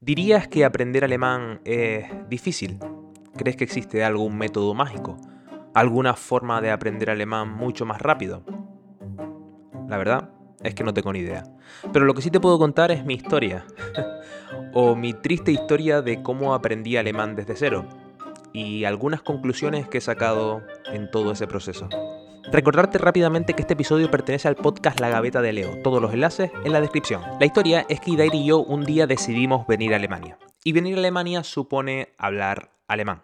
¿Dirías que aprender alemán es difícil? ¿Crees que existe algún método mágico? ¿Alguna forma de aprender alemán mucho más rápido? La verdad es que no tengo ni idea. Pero lo que sí te puedo contar es mi historia. o mi triste historia de cómo aprendí alemán desde cero. Y algunas conclusiones que he sacado en todo ese proceso. Recordarte rápidamente que este episodio pertenece al podcast La Gaveta de Leo, todos los enlaces en la descripción. La historia es que Idair y yo un día decidimos venir a Alemania. Y venir a Alemania supone hablar alemán.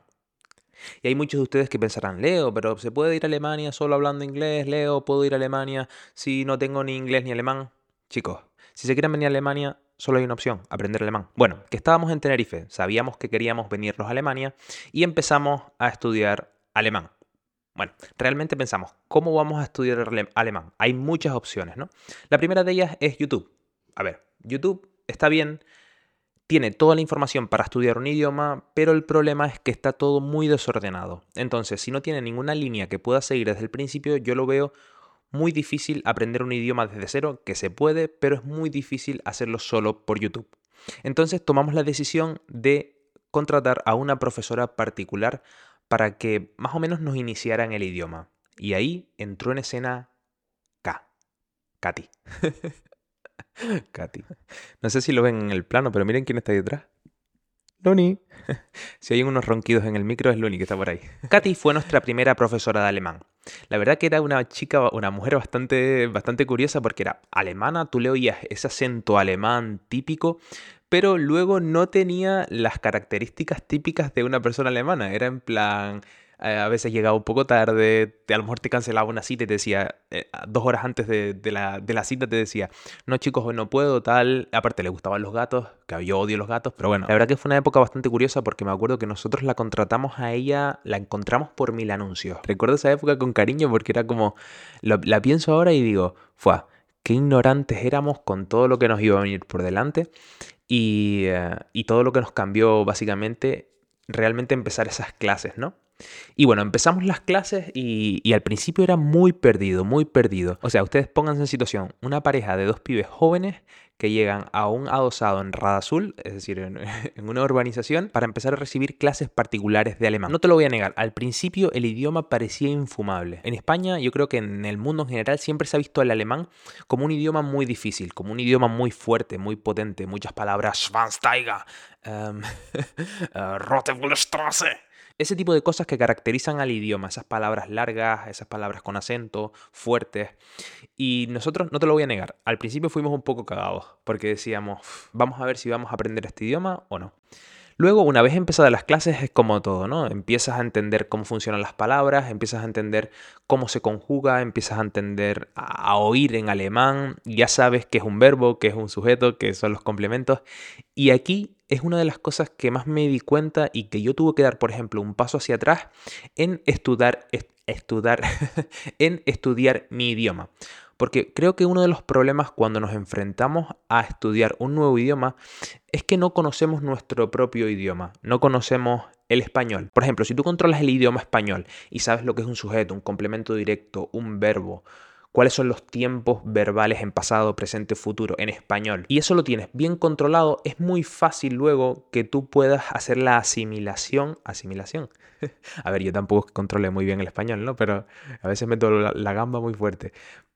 Y hay muchos de ustedes que pensarán, Leo, pero ¿se puede ir a Alemania solo hablando inglés? Leo, ¿puedo ir a Alemania si no tengo ni inglés ni alemán? Chicos, si se quieren venir a Alemania, solo hay una opción, aprender alemán. Bueno, que estábamos en Tenerife, sabíamos que queríamos venirnos a Alemania y empezamos a estudiar alemán. Bueno, realmente pensamos, ¿cómo vamos a estudiar alemán? Hay muchas opciones, ¿no? La primera de ellas es YouTube. A ver, YouTube está bien, tiene toda la información para estudiar un idioma, pero el problema es que está todo muy desordenado. Entonces, si no tiene ninguna línea que pueda seguir desde el principio, yo lo veo muy difícil aprender un idioma desde cero, que se puede, pero es muy difícil hacerlo solo por YouTube. Entonces tomamos la decisión de contratar a una profesora particular para que más o menos nos iniciara en el idioma. Y ahí entró en escena K. Katy. Katy. No sé si lo ven en el plano, pero miren quién está detrás. Luni. si hay unos ronquidos en el micro, es Luni que está por ahí. Katy fue nuestra primera profesora de alemán. La verdad que era una chica, una mujer bastante, bastante curiosa porque era alemana, tú le oías ese acento alemán típico, pero luego no tenía las características típicas de una persona alemana. Era en plan, a veces llegaba un poco tarde, a lo mejor te cancelaba una cita y te decía, eh, dos horas antes de, la, de, la, cita te decía, no chicos, hoy no puedo, tal. Aparte le gustaban los gatos, que yo odio los gatos, pero bueno, la verdad que fue una época bastante curiosa porque me acuerdo que nosotros la contratamos a ella, la encontramos por mil anuncios. Recuerdo esa época con cariño porque era como, la pienso ahora y digo, fue qué ignorantes éramos con todo lo que nos iba a venir por delante. Eh, y, todo lo que nos cambió básicamente realmente empezar esas clases, ¿no? Y bueno, empezamos las clases y, al principio era muy perdido, muy perdido. O sea, ustedes pónganse en situación, una pareja de dos pibes jóvenes que llegan a un adosado en Radazul, es decir, en, una urbanización, para empezar a recibir clases particulares de alemán. No te lo voy a negar, al principio el idioma parecía infumable. En España, yo creo que en el mundo en general siempre se ha visto el alemán como un idioma muy difícil, como un idioma muy fuerte, muy potente, muchas palabras, Schwansteiger, um, ese tipo de cosas que caracterizan al idioma, esas palabras largas, esas palabras con acento, fuertes. Y nosotros, no te lo voy a negar, al principio fuimos un poco cagados, porque decíamos, vamos a ver si vamos a aprender este idioma o no. Luego, una vez empezadas las clases, es como todo, ¿no? Empiezas a entender cómo funcionan las palabras, empiezas a entender cómo se conjuga, empiezas a entender, a, oír en alemán, ya sabes qué es un verbo, qué es un sujeto, qué son los complementos. Y aquí es una de las cosas que más me di cuenta y que yo tuve que dar, por ejemplo, un paso hacia atrás en estudiar, estudiar, en estudiar mi idioma. Porque creo que uno de los problemas cuando nos enfrentamos a estudiar un nuevo idioma es que no conocemos nuestro propio idioma, no conocemos el español. Por ejemplo, si tú controlas el idioma español y sabes lo que es un sujeto, un complemento directo, un verbo, cuáles son los tiempos verbales en pasado, presente, futuro en español. Y eso lo tienes bien controlado, es muy fácil luego que tú puedas hacer la asimilación. Asimilación. a ver, yo tampoco controle muy bien el español, ¿no? Pero a veces meto la, la gamba muy fuerte.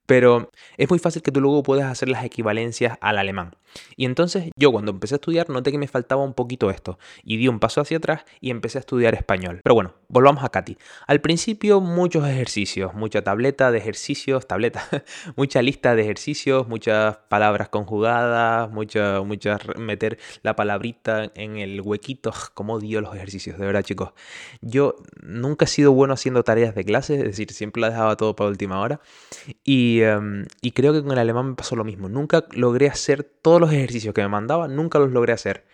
Pero es muy fácil que tú luego puedas hacer las equivalencias al alemán. Y entonces yo cuando empecé a estudiar noté que me faltaba un poquito esto y di un paso hacia atrás y empecé a estudiar español. Pero bueno, volvamos a Katy. Al principio muchos ejercicios, mucha tableta de ejercicios, tableta, mucha lista de ejercicios, muchas palabras conjugadas, muchas, muchas meter la palabrita en el huequito. Como odio los ejercicios, de verdad chicos. Yo nunca he sido bueno haciendo tareas de clase, es decir, siempre la dejaba todo para última hora. Y, em, y creo que con el alemán me pasó lo mismo. Nunca logré hacer todos los ejercicios que me mandaba nunca los logré hacer.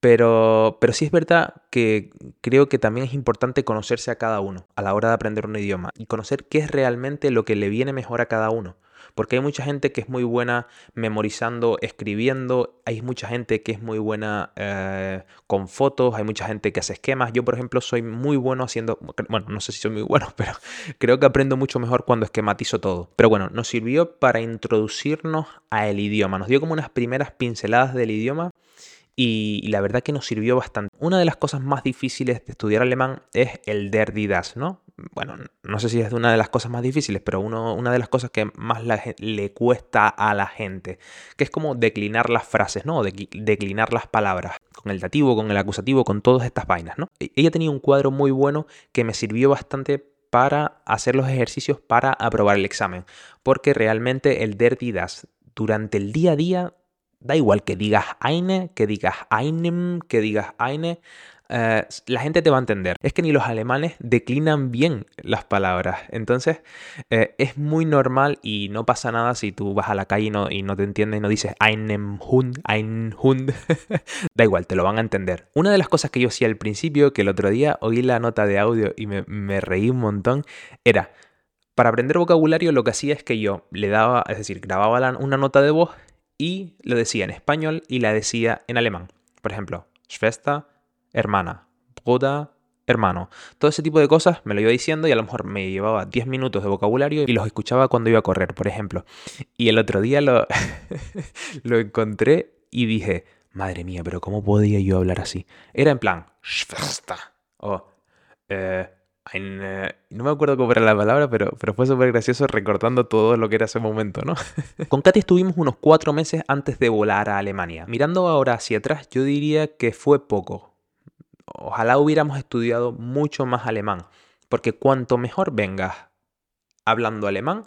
Pero, pero sí es verdad que creo que también es importante conocerse a cada uno a la hora de aprender un idioma y conocer qué es realmente lo que le viene mejor a cada uno. Porque hay mucha gente que es muy buena memorizando, escribiendo, hay mucha gente que es muy buena eh, con fotos, hay mucha gente que hace esquemas. Yo, por ejemplo, soy muy bueno haciendo, bueno, no sé si soy muy bueno, pero creo que aprendo mucho mejor cuando esquematizo todo. Pero bueno, nos sirvió para introducirnos al idioma, nos dio como unas primeras pinceladas del idioma y, la verdad que nos sirvió bastante. Una de las cosas más difíciles de estudiar alemán es el der die das, ¿no? Bueno, no sé si es una de las cosas más difíciles, pero uno, una de las cosas que más le cuesta a la gente, que es como declinar las frases, ¿no? declinar las palabras, con el dativo, con el acusativo, con todas estas vainas, ¿no? E, ella tenía un cuadro muy bueno que me sirvió bastante para hacer los ejercicios para aprobar el examen, porque realmente el der das durante el día a día Da igual que digas eine, que digas einem, que digas eine, eh, la gente te va a entender. Es que ni los alemanes declinan bien las palabras. Entonces eh, es muy normal y no pasa nada si tú vas a la calle y no, te entiendes y no dices einem Hund, ein Hund. da igual, te lo van a entender. Una de las cosas que yo hacía al principio, que el otro día oí la nota de audio y me, reí un montón, era... Para aprender vocabulario lo que hacía es que yo le daba, es decir, grababa una nota de voz y lo decía en español y la decía en alemán. Por ejemplo, Schwester, hermana, Bruder, hermano. Todo ese tipo de cosas me lo iba diciendo y a lo mejor me llevaba 10 minutos de vocabulario y los escuchaba cuando iba a correr, por ejemplo. Y el otro día lo, lo encontré y dije, madre mía, pero ¿cómo podía yo hablar así? Era en plan, Schwester o eh, eh, no me acuerdo cómo era la palabra, pero, pero fue súper gracioso recordando todo lo que era ese momento, ¿no? Con Katy estuvimos unos cuatro meses antes de volar a Alemania. Mirando ahora hacia atrás, yo diría que fue poco. Ojalá hubiéramos estudiado mucho más alemán, porque cuanto mejor vengas hablando alemán,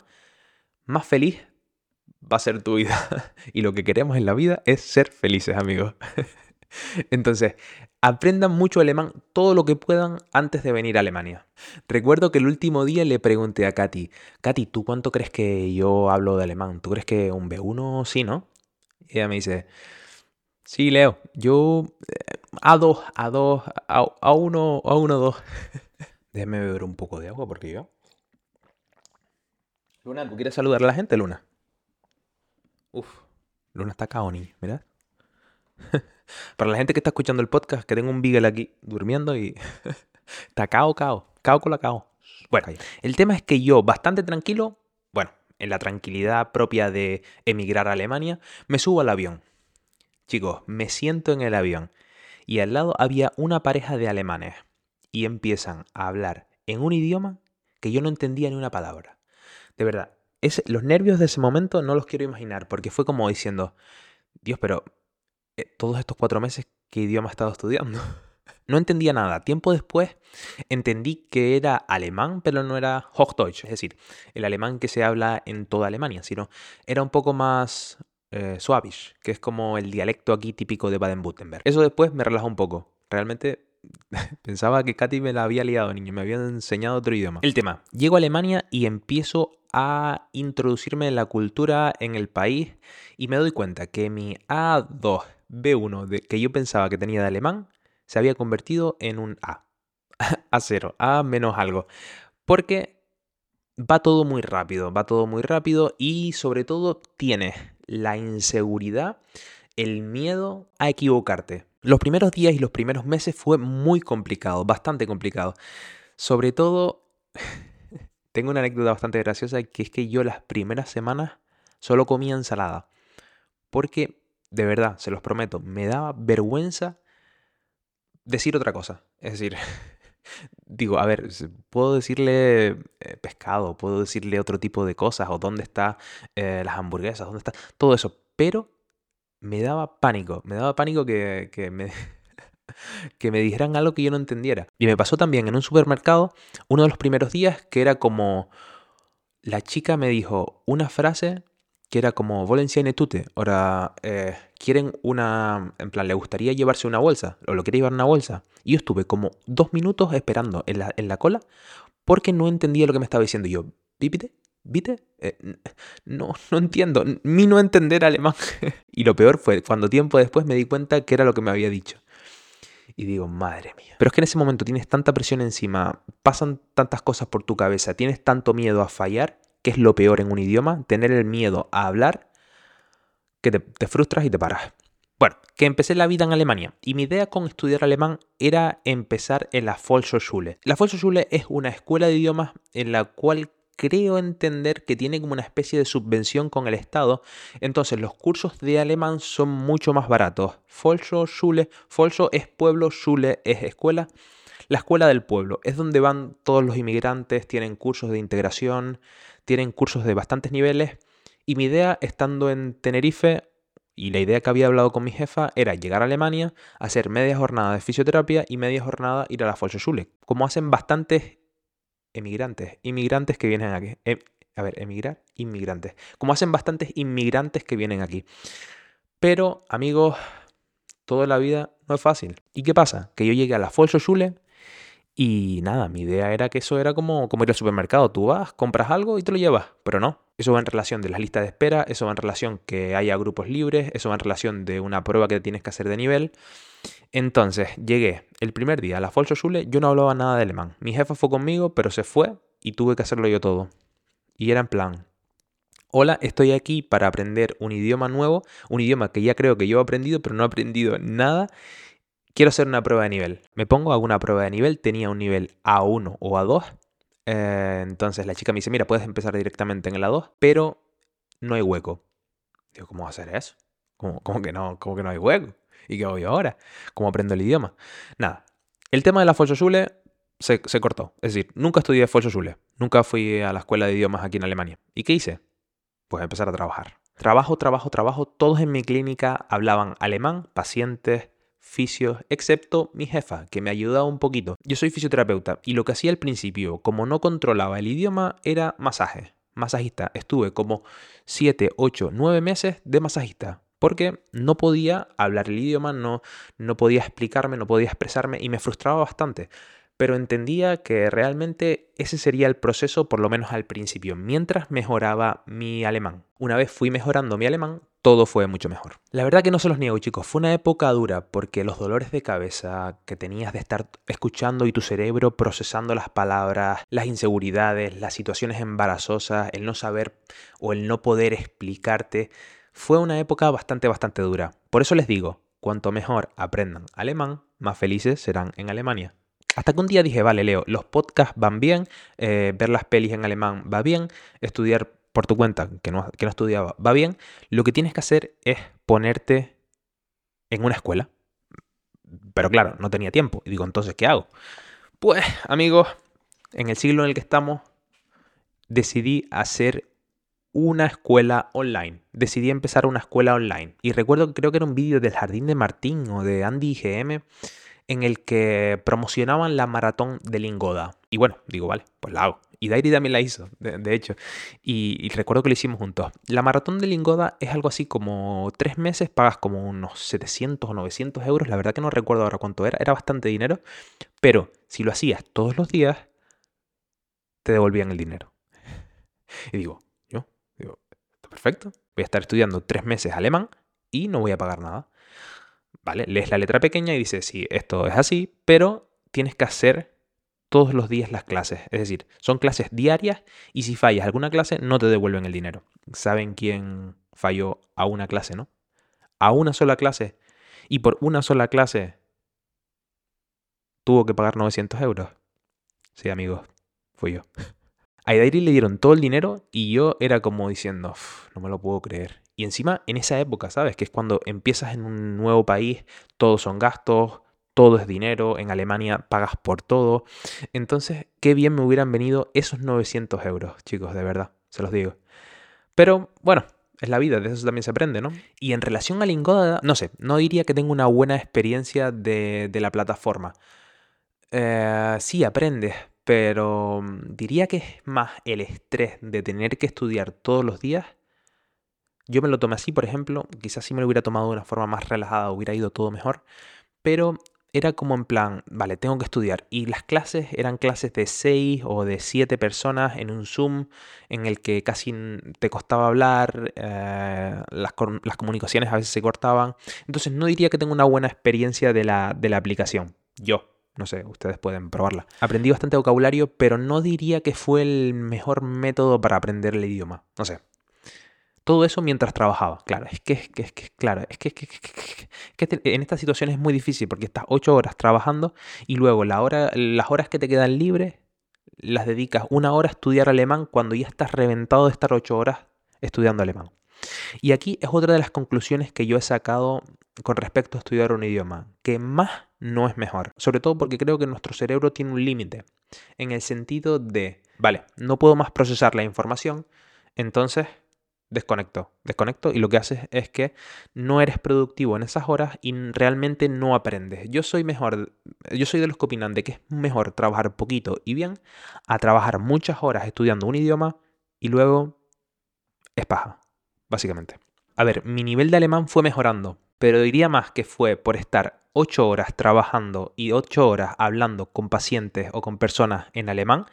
más feliz va a ser tu vida. y lo que queremos en la vida es ser felices, amigos. Entonces, aprendan mucho alemán todo lo que puedan antes de venir a Alemania. Recuerdo que el último día le pregunté a Katy, Katy, ¿tú cuánto crees que yo hablo de alemán? ¿Tú crees que un B1 sí, no? Y ella me dice, sí, Leo, yo A2, A2, A1, A1, 2. Déjame beber un poco de agua porque yo... Luna, ¿tú quieres saludar a la gente, Luna? Uf, Luna está caoni, ¿verdad? Para la gente que está escuchando el podcast, que tengo un Beagle aquí durmiendo y está cao, cao, cao con la cao. Bueno, el tema es que yo, bastante tranquilo, bueno, en la tranquilidad propia de emigrar a Alemania, me subo al avión. Chicos, me siento en el avión y al lado había una pareja de alemanes y empiezan a hablar en un idioma que yo no entendía ni una palabra. De verdad, los nervios de ese momento no los quiero imaginar porque fue como diciendo, Dios, pero todos estos cuatro meses qué idioma he estado estudiando. No entendía nada. Tiempo después entendí que era alemán, pero no era Hochdeutsch, es decir, el alemán que se habla en toda Alemania, sino era un poco más eh, que es como el dialecto aquí típico de Baden-Württemberg. Eso después me relajó un poco. Realmente pensaba que Katy me la había liado, niño, me había enseñado otro idioma. El tema, llego a Alemania y empiezo a introducirme en la cultura en el país y me doy cuenta que mi A2 B1 de, que yo pensaba que tenía de alemán se había convertido en un A. A0, A menos algo. Porque va todo muy rápido, va todo muy rápido y sobre todo tienes la inseguridad, el miedo a equivocarte. Los primeros días y los primeros meses fue muy complicado, bastante complicado. Sobre todo, tengo una anécdota bastante graciosa que es que yo las primeras semanas solo comía ensalada. Porque de verdad, se los prometo, me daba vergüenza decir otra cosa. Es decir, digo, a ver, puedo decirle eh, pescado, puedo decirle otro tipo de cosas, o dónde están eh, las hamburguesas, dónde está todo eso, pero me daba pánico, me daba pánico que, que me... que me dijeran algo que yo no entendiera. Y me pasó también en un supermercado, uno de los primeros días, que era como, la chica me dijo una frase que era como Volenciane tute. Ahora, eh, quieren una. En plan, le gustaría llevarse una bolsa, o lo quiere llevar una bolsa. Y yo estuve como dos minutos esperando en la, en la cola porque no entendía lo que me estaba diciendo. Y yo, ¿viste? ¿Viste? Eh, no, no entiendo. Mi no entender alemán. y lo peor fue cuando tiempo después me di cuenta que era lo que me había dicho. Y digo, madre mía. Pero es que en ese momento tienes tanta presión encima, pasan tantas cosas por tu cabeza, tienes tanto miedo a fallar que es lo peor en un idioma, tener el miedo a hablar, que te, frustras y te paras. Bueno, que empecé la vida en Alemania y mi idea con estudiar alemán era empezar en la Volkshochschule. La Volkshochschule es una escuela de idiomas en la cual creo entender que tiene como una especie de subvención con el Estado. Entonces los cursos de alemán son mucho más baratos. Folso, Schule, Folso es pueblo, Schule es escuela. La escuela del pueblo es donde van todos los inmigrantes, tienen cursos de integración, tienen cursos de bastantes niveles. Y mi idea, estando en Tenerife, y la idea que había hablado con mi jefa era llegar a Alemania, hacer media jornada de fisioterapia y media jornada ir a la Volksschule. Como hacen bastantes emigrantes, inmigrantes que vienen aquí. Em, a ver, emigrar, inmigrantes. Como hacen bastantes inmigrantes que vienen aquí. Pero, amigos, toda la vida no es fácil. ¿Y qué pasa? Que yo llegué a la Volksschule y nada, mi idea era que eso era como, ir al supermercado. Tú vas, compras algo y te lo llevas. Pero no. Eso va en relación de las listas de espera, eso va en relación que haya grupos libres, eso va en relación de una prueba que tienes que hacer de nivel. Entonces, llegué el primer día a la Volksschule, yo no hablaba nada de alemán. Mi jefa fue conmigo, pero se fue y tuve que hacerlo yo todo. Y era en plan, hola, estoy aquí para aprender un idioma nuevo, un idioma que ya creo que yo he aprendido, pero no he aprendido nada quiero hacer una prueba de nivel. Me pongo, hago una prueba de nivel, tenía un nivel A1 o A2. Eh, entonces la chica me dice, mira, puedes empezar directamente en el A2, pero no hay hueco. Digo, ¿cómo hacer eso? ¿Cómo, que, no, ¿Cómo que no hay hueco? ¿Y qué yo ahora? ¿Cómo aprendo el idioma? Nada. El tema de la Volksschule se, se cortó. Es decir, nunca estudié Volksschule. Nunca fui a la escuela de idiomas aquí en Alemania. ¿Y qué hice? Pues empezar a trabajar. Trabajo, trabajo, trabajo. Todos en mi clínica hablaban alemán, pacientes, fisios, excepto mi jefa, que me ayudaba un poquito. Yo soy fisioterapeuta y lo que hacía al principio, como no controlaba el idioma, era masaje. Masajista. Estuve como 7, 8, 9 meses de masajista. Porque no podía hablar el idioma, no, no podía explicarme, no podía expresarme y me frustraba bastante pero entendía que realmente ese sería el proceso, por lo menos al principio, mientras mejoraba mi alemán. Una vez fui mejorando mi alemán, todo fue mucho mejor. La verdad que no se los niego, chicos, fue una época dura porque los dolores de cabeza que tenías de estar escuchando y tu cerebro procesando las palabras, las inseguridades, las situaciones embarazosas, el no saber o el no poder explicarte, fue una época bastante, bastante dura. Por eso les digo, cuanto mejor aprendan alemán, más felices serán en Alemania. Hasta que un día dije, vale, Leo, los podcasts van bien, eh, ver las pelis en alemán va bien, estudiar por tu cuenta, que no, que no estudiaba, va bien. Lo que tienes que hacer es ponerte en una escuela. Pero claro, no tenía tiempo. Y digo, entonces, ¿qué hago? Pues, amigos, en el siglo en el que estamos, decidí hacer una escuela online. Decidí empezar una escuela online. Y recuerdo que creo que era un vídeo del Jardín de Martín o de Andy GM en el que promocionaban la maratón de Lingoda. Y bueno, digo, vale, pues la hago. Y Dairi también la hizo, de, hecho. Y, recuerdo que lo hicimos juntos. La maratón de Lingoda es algo así como tres meses, pagas como unos 700 o 900 euros. La verdad que no recuerdo ahora cuánto era. Era bastante dinero. Pero si lo hacías todos los días, te devolvían el dinero. Y digo, yo, digo, está perfecto. Voy a estar estudiando tres meses alemán y no voy a pagar nada. ¿vale? Lees la letra pequeña y dices, sí, esto es así, pero tienes que hacer todos los días las clases. Es decir, son clases diarias y si fallas alguna clase no te devuelven el dinero. ¿Saben quién falló a una clase, no? A una sola clase. Y por una sola clase tuvo que pagar 900 euros. Sí, amigos, fui yo. A Idairi le dieron todo el dinero y yo era como diciendo, no me lo puedo creer. Y encima en esa época, ¿sabes? Que es cuando empiezas en un nuevo país, todos son gastos, todo es dinero, en Alemania pagas por todo. Entonces, qué bien me hubieran venido esos 900 euros, chicos, de verdad, se los digo. Pero bueno, es la vida, de eso también se aprende, ¿no? Y en relación a Lingoda, no sé, no diría que tengo una buena experiencia de, la plataforma. Eh, sí, aprendes, pero mm, diría que es más el estrés de tener que estudiar todos los días yo me lo tomé así, por ejemplo, quizás si me lo hubiera tomado de una forma más relajada hubiera ido todo mejor, pero era como en plan, vale, tengo que estudiar. Y las clases eran clases de seis o de siete personas en un Zoom en el que casi te costaba hablar, eh, las, comunicaciones a veces se cortaban. Entonces no diría que tengo una buena experiencia de la, de la aplicación. Yo, no sé, ustedes pueden probarla. Aprendí bastante vocabulario, pero no diría que fue el mejor método para aprender el idioma. No sé, todo eso mientras trabajaba. Claro, es que, claro, es que, en esta situación es muy difícil porque estás ocho horas trabajando y luego las horas que te quedan libres las dedicas una hora a estudiar alemán cuando ya estás reventado de estar ocho horas estudiando alemán. Y aquí es otra de las conclusiones que yo he sacado con respecto a estudiar un idioma, que más no es mejor, sobre todo porque creo que nuestro cerebro tiene un límite, en el sentido de, vale, no puedo más procesar la información, entonces desconecto, desconecto y lo que haces es que no eres productivo en esas horas y realmente no aprendes. Yo soy mejor, yo soy de los que opinan de que es mejor trabajar poquito y bien a trabajar muchas horas estudiando un idioma y luego es paja, básicamente. A ver, mi nivel de alemán fue mejorando, pero diría más que fue por estar 8 horas trabajando y 8 horas hablando con pacientes o con personas en alemán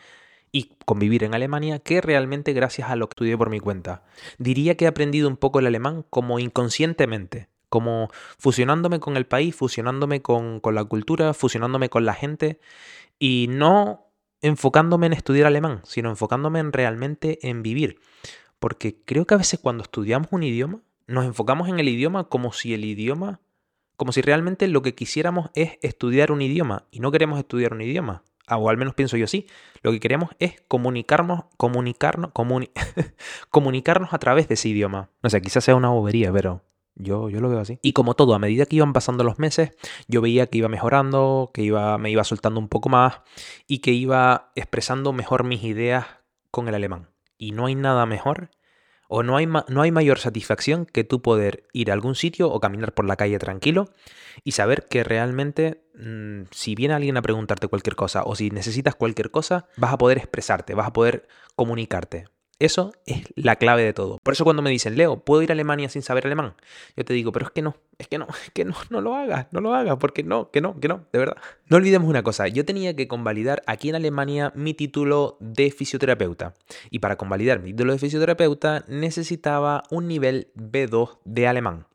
y convivir en Alemania que realmente gracias a lo que estudié por mi cuenta. Diría que he aprendido un poco el alemán como inconscientemente, como fusionándome con el país, fusionándome con, con la cultura, fusionándome con la gente y no enfocándome en estudiar alemán, sino enfocándome en realmente en vivir. Porque creo que a veces cuando estudiamos un idioma, nos enfocamos en el idioma como si el idioma, como si realmente lo que quisiéramos es estudiar un idioma y no queremos estudiar un idioma. Ah, o al menos pienso yo así. Lo que queremos es comunicarnos, comunicarnos, comunicarnos a través de ese idioma. No sé, quizás sea una bobería, pero yo, yo lo veo así. Y como todo, a medida que iban pasando los meses, yo veía que iba mejorando, que iba, me iba soltando un poco más y que iba expresando mejor mis ideas con el alemán. Y no hay nada mejor o no hay, no hay mayor satisfacción que tú poder ir a algún sitio o caminar por la calle tranquilo y saber que realmente mm, si viene alguien a preguntarte cualquier cosa o si necesitas cualquier cosa, vas a poder expresarte, vas a poder comunicarte. Eso es la clave de todo. Por eso cuando me dicen, Leo, ¿puedo ir a Alemania sin saber alemán? Yo te digo, pero es que no, es que no, es que no, no lo hagas, no lo hagas, porque no, que no, que no, de verdad. No olvidemos una cosa, yo tenía que convalidar aquí en Alemania mi título de fisioterapeuta. Y para convalidar mi título de fisioterapeuta necesitaba un nivel B2 de alemán.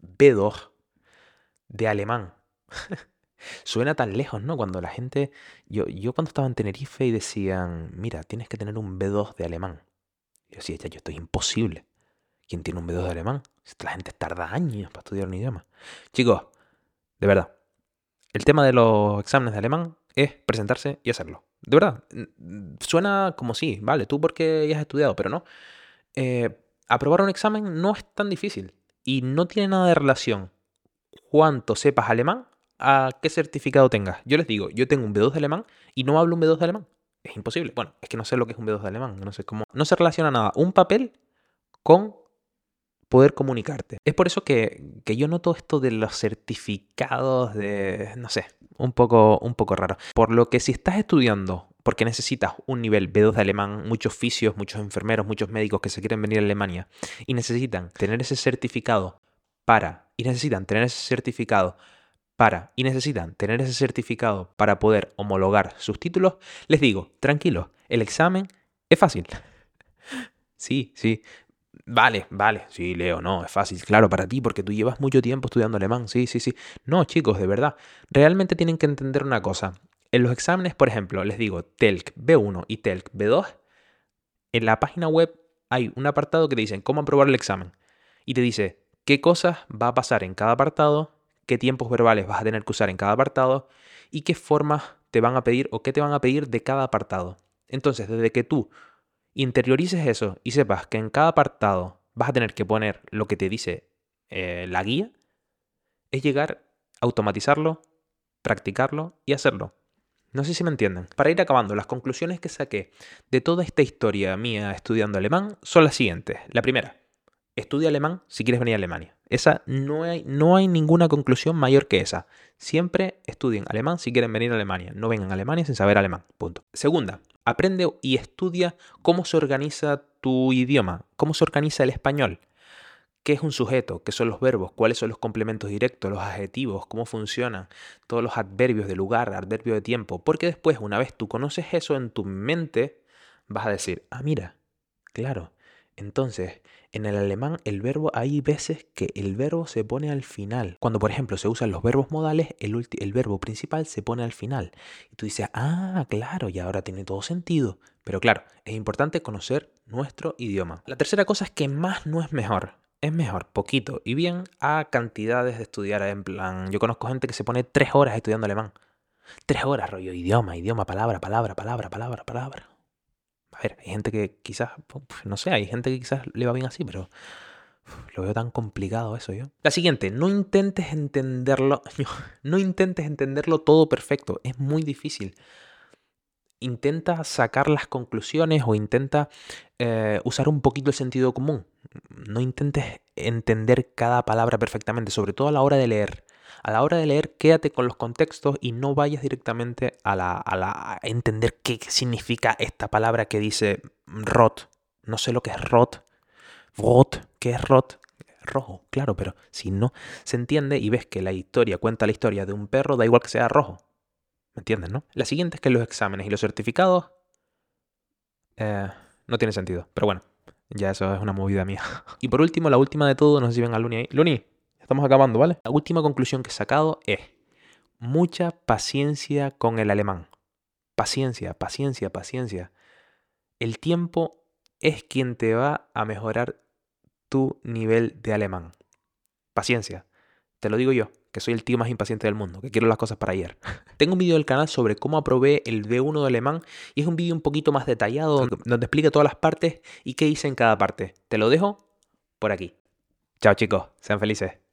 B2 de alemán. Suena tan lejos, ¿no? Cuando la gente... Yo, yo cuando estaba en Tenerife y decían, mira, tienes que tener un B2 de alemán. Yo decía, ya, yo estoy imposible. ¿Quién tiene un B2 de alemán? La gente tarda años para estudiar un idioma. Chicos, de verdad, el tema de los exámenes de alemán es presentarse y hacerlo. De verdad, suena como sí, vale, tú porque ya has estudiado, pero no. Eh, aprobar un examen no es tan difícil y no tiene nada de relación cuánto sepas alemán a qué certificado tengas. Yo les digo, yo tengo un B2 de alemán y no hablo un B2 de alemán. Es imposible. Bueno, es que no sé lo que es un B2 de alemán. No sé cómo. No se relaciona nada un papel con poder comunicarte. Es por eso que, que, yo noto esto de los certificados de, no sé, un poco, un poco raro. Por lo que si estás estudiando, porque necesitas un nivel B2 de alemán, muchos fisios, muchos enfermeros, muchos médicos que se quieren venir a Alemania y necesitan tener ese certificado para, y necesitan tener ese certificado para y necesitan tener ese certificado para poder homologar sus títulos, les digo, tranquilos, el examen es fácil. Sí, sí. Vale, vale. Sí, Leo, no, es fácil. Claro, para ti, porque tú llevas mucho tiempo estudiando alemán. Sí, sí, sí. No, chicos, de verdad. Realmente tienen que entender una cosa. En los exámenes, por ejemplo, les digo TELC B1 y TELC B2. En la página web hay un apartado que te dicen cómo aprobar el examen. Y te dice qué cosas va a pasar en cada apartado qué tiempos verbales vas a tener que usar en cada apartado y qué formas te van a pedir o qué te van a pedir de cada apartado. Entonces, desde que tú interiorices eso y sepas que en cada apartado vas a tener que poner lo que te dice eh, la guía, es llegar a automatizarlo, practicarlo y hacerlo. No sé si me entienden. Para ir acabando, las conclusiones que saqué de toda esta historia mía estudiando alemán son las siguientes. La primera, estudia alemán si quieres venir a Alemania. Esa no hay, no hay ninguna conclusión mayor que esa. Siempre estudien alemán si quieren venir a Alemania. No vengan a Alemania sin saber alemán. Punto. Segunda, aprende y estudia cómo se organiza tu idioma, cómo se organiza el español. ¿Qué es un sujeto? ¿Qué son los verbos? ¿Cuáles son los complementos directos? ¿Los adjetivos? ¿Cómo funcionan? Todos los adverbios de lugar, adverbios de tiempo. Porque después, una vez tú conoces eso en tu mente, vas a decir, ah, mira, claro, entonces, en el alemán el verbo hay veces que el verbo se pone al final. Cuando por ejemplo se usan los verbos modales, el, verbo principal se pone al final. Y tú dices, ah, claro, y ahora tiene todo sentido. Pero claro, es importante conocer nuestro idioma. La tercera cosa es que más no es mejor. Es mejor, poquito y bien, a cantidades de estudiar en plan. Yo conozco gente que se pone tres horas estudiando alemán. Tres horas, rollo, idioma, idioma, palabra, palabra, palabra, palabra, palabra. A ver, hay gente que quizás, no sé, hay gente que quizás le va bien así, pero lo veo tan complicado eso yo. La siguiente, no intentes entenderlo, no intentes entenderlo todo perfecto, es muy difícil. Intenta sacar las conclusiones o intenta eh, usar un poquito el sentido común. No intentes entender cada palabra perfectamente, sobre todo a la hora de leer. A la hora de leer, quédate con los contextos y no vayas directamente a, la, a, la, entender qué significa esta palabra que dice rot. No sé lo que es rot. Rot, ¿qué es rot? Rojo, claro, pero si no se entiende y ves que la historia cuenta la historia de un perro, da igual que sea rojo. ¿Me entiendes, no? La siguiente es que los exámenes y los certificados eh, no tiene sentido. Pero bueno, ya eso es una movida mía. Y por último, la última de todo, no sé si ven a Luni ahí. Luni, estamos acabando, ¿vale? La última conclusión que he sacado es mucha paciencia con el alemán. Paciencia, paciencia, paciencia. El tiempo es quien te va a mejorar tu nivel de alemán. Paciencia. Te lo digo yo, que soy el tío más impaciente del mundo, que quiero las cosas para ayer. Tengo un vídeo del canal sobre cómo aprobé el B1 de alemán y es un vídeo un poquito más detallado donde explica todas las partes y qué hice en cada parte. Te lo dejo por aquí. Chao chicos, sean felices.